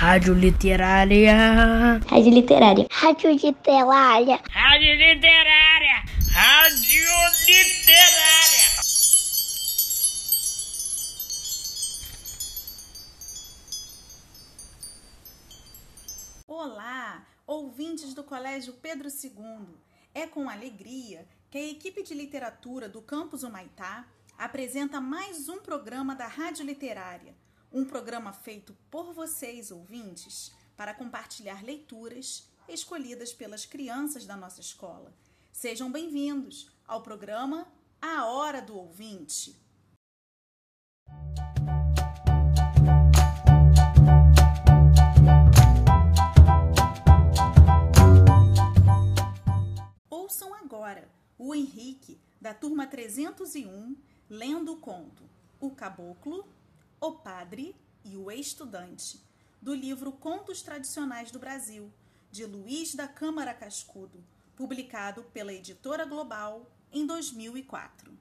Rádio Literária. Rádio Literária. Rádio Literária. Rádio Literária. Rádio Literária. Olá, ouvintes do Colégio Pedro II. É com alegria que a equipe de literatura do campus Humaitá apresenta mais um programa da Rádio Literária, um programa feito por vocês, ouvintes, para compartilhar leituras escolhidas pelas crianças da nossa escola. Sejam bem-vindos ao programa A Hora do Ouvinte. Ouçam agora o Henrique, da turma 301, lendo o conto O Caboclo, O Padre e o Estudante, do livro Contos Tradicionais do Brasil, de Luiz da Câmara Cascudo, publicado pela Editora Global em 2004.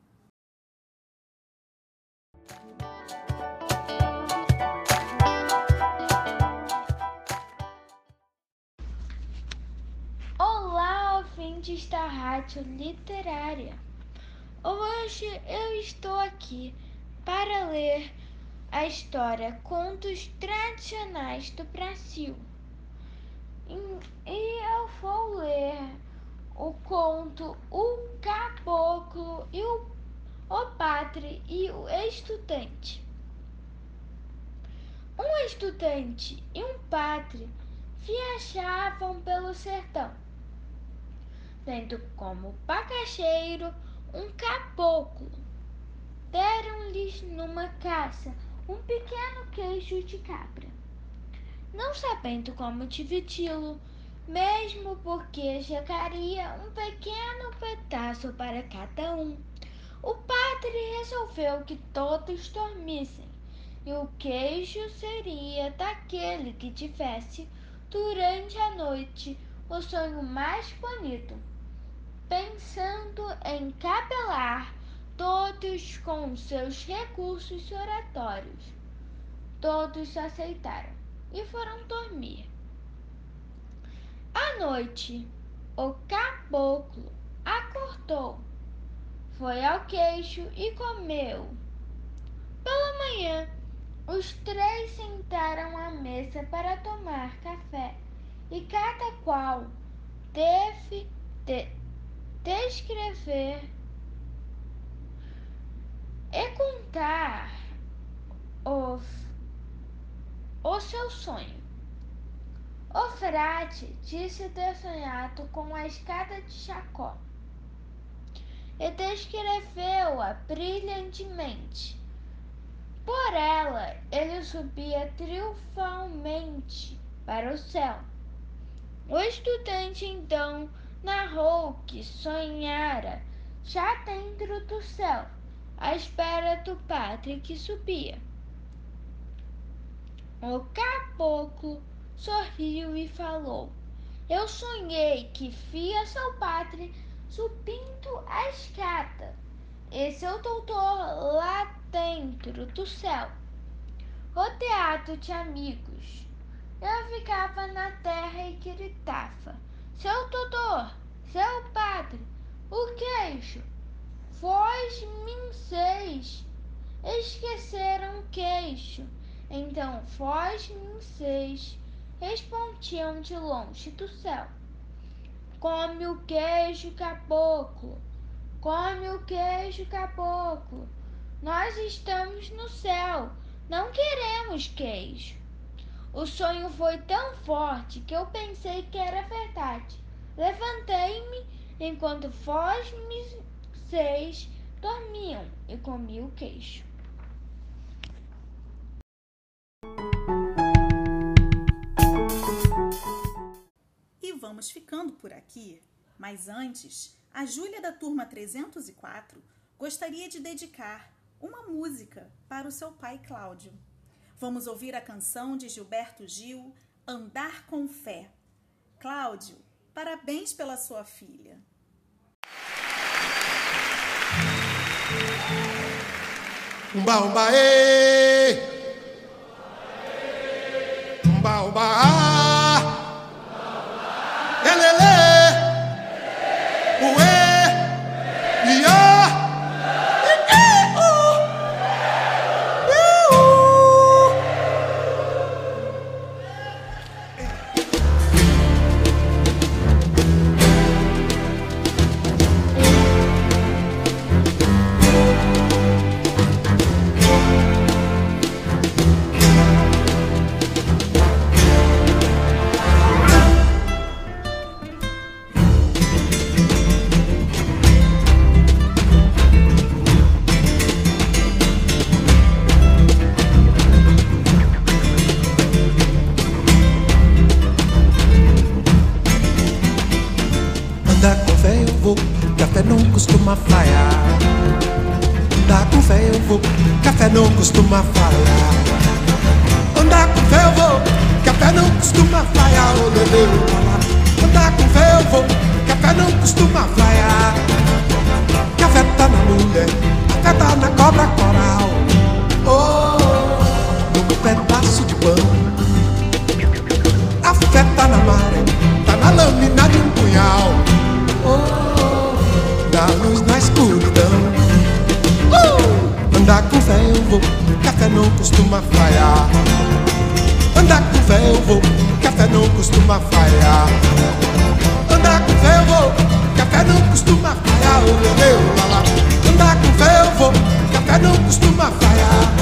Olá, ouvintes da Rádio Literária. Hoje eu estou aqui para ler a história Contos Tradicionais do Brasil. E eu vou ler o conto O Caboclo e o, o Padre e o Estudante. Um estudante e um padre viajavam pelo sertão, tendo como bagageiro um caboclo. Deram-lhes numa caça um pequeno queijo de cabra. Não sabendo como dividi-lo, mesmo porque chegaria um pequeno pedaço para cada um, o padre resolveu que todos dormissem e o queijo seria daquele que tivesse durante a noite o sonho mais bonito, pensando em cabelar todos com seus recursos oratórios. Todos aceitaram e foram dormir. À noite, o caboclo acordou, foi ao queixo e comeu. Pela manhã, os três sentaram à mesa para tomar café e cada qual teve de descrever e contar o, o seu sonho. O frade disse ter sonhado com a escada de Jacó e descreveu-a brilhantemente. Por ela ele subia triunfalmente para o céu. O estudante então narrou que sonhara já dentro do céu à espera do padre que subia. O caboclo sorriu e falou: Eu sonhei que via seu padre subindo a escada e seu doutor lá dentro do céu, rodeado de amigos. Eu ficava na terra e gritava: Seu doutor, seu padre, o queixo, vós minceis, esqueceram o queixo. Então vós minceis, respondiam de longe do céu. Come o queijo, caboclo, come o queijo, caboclo. Nós estamos no céu, não queremos queijo. O sonho foi tão forte que eu pensei que era verdade. Levantei-me enquanto vós me seis dormiam e comi o queijo. E vamos ficando por aqui. Mas antes, a Júlia da turma 304 gostaria de dedicar uma música para o seu pai Cláudio. Vamos ouvir a canção de Gilberto Gil, Andar com Fé. Cláudio, parabéns pela sua filha. Bamba, eh. Bamba, ah. café não costuma falhar. Andar com fé eu vou, café não costuma falhar. Andar com fé eu vou, café não costuma falhar. Oh, lelê, Andar com fé eu vou, café não costuma falhar. Café tá na mulher, café tá na cobra coral. Oh, no meu pedaço de pão. Café tá na maré, tá na lâmina de um punhal. com eu vou, café não costuma falhar. Andar com velvo, eu vou, café não costuma falhar. Andar com velvo, eu vou, café não costuma falhar. Oh, meu, meu, lá, lá. Andar com velvo, eu vou, café não costuma falhar.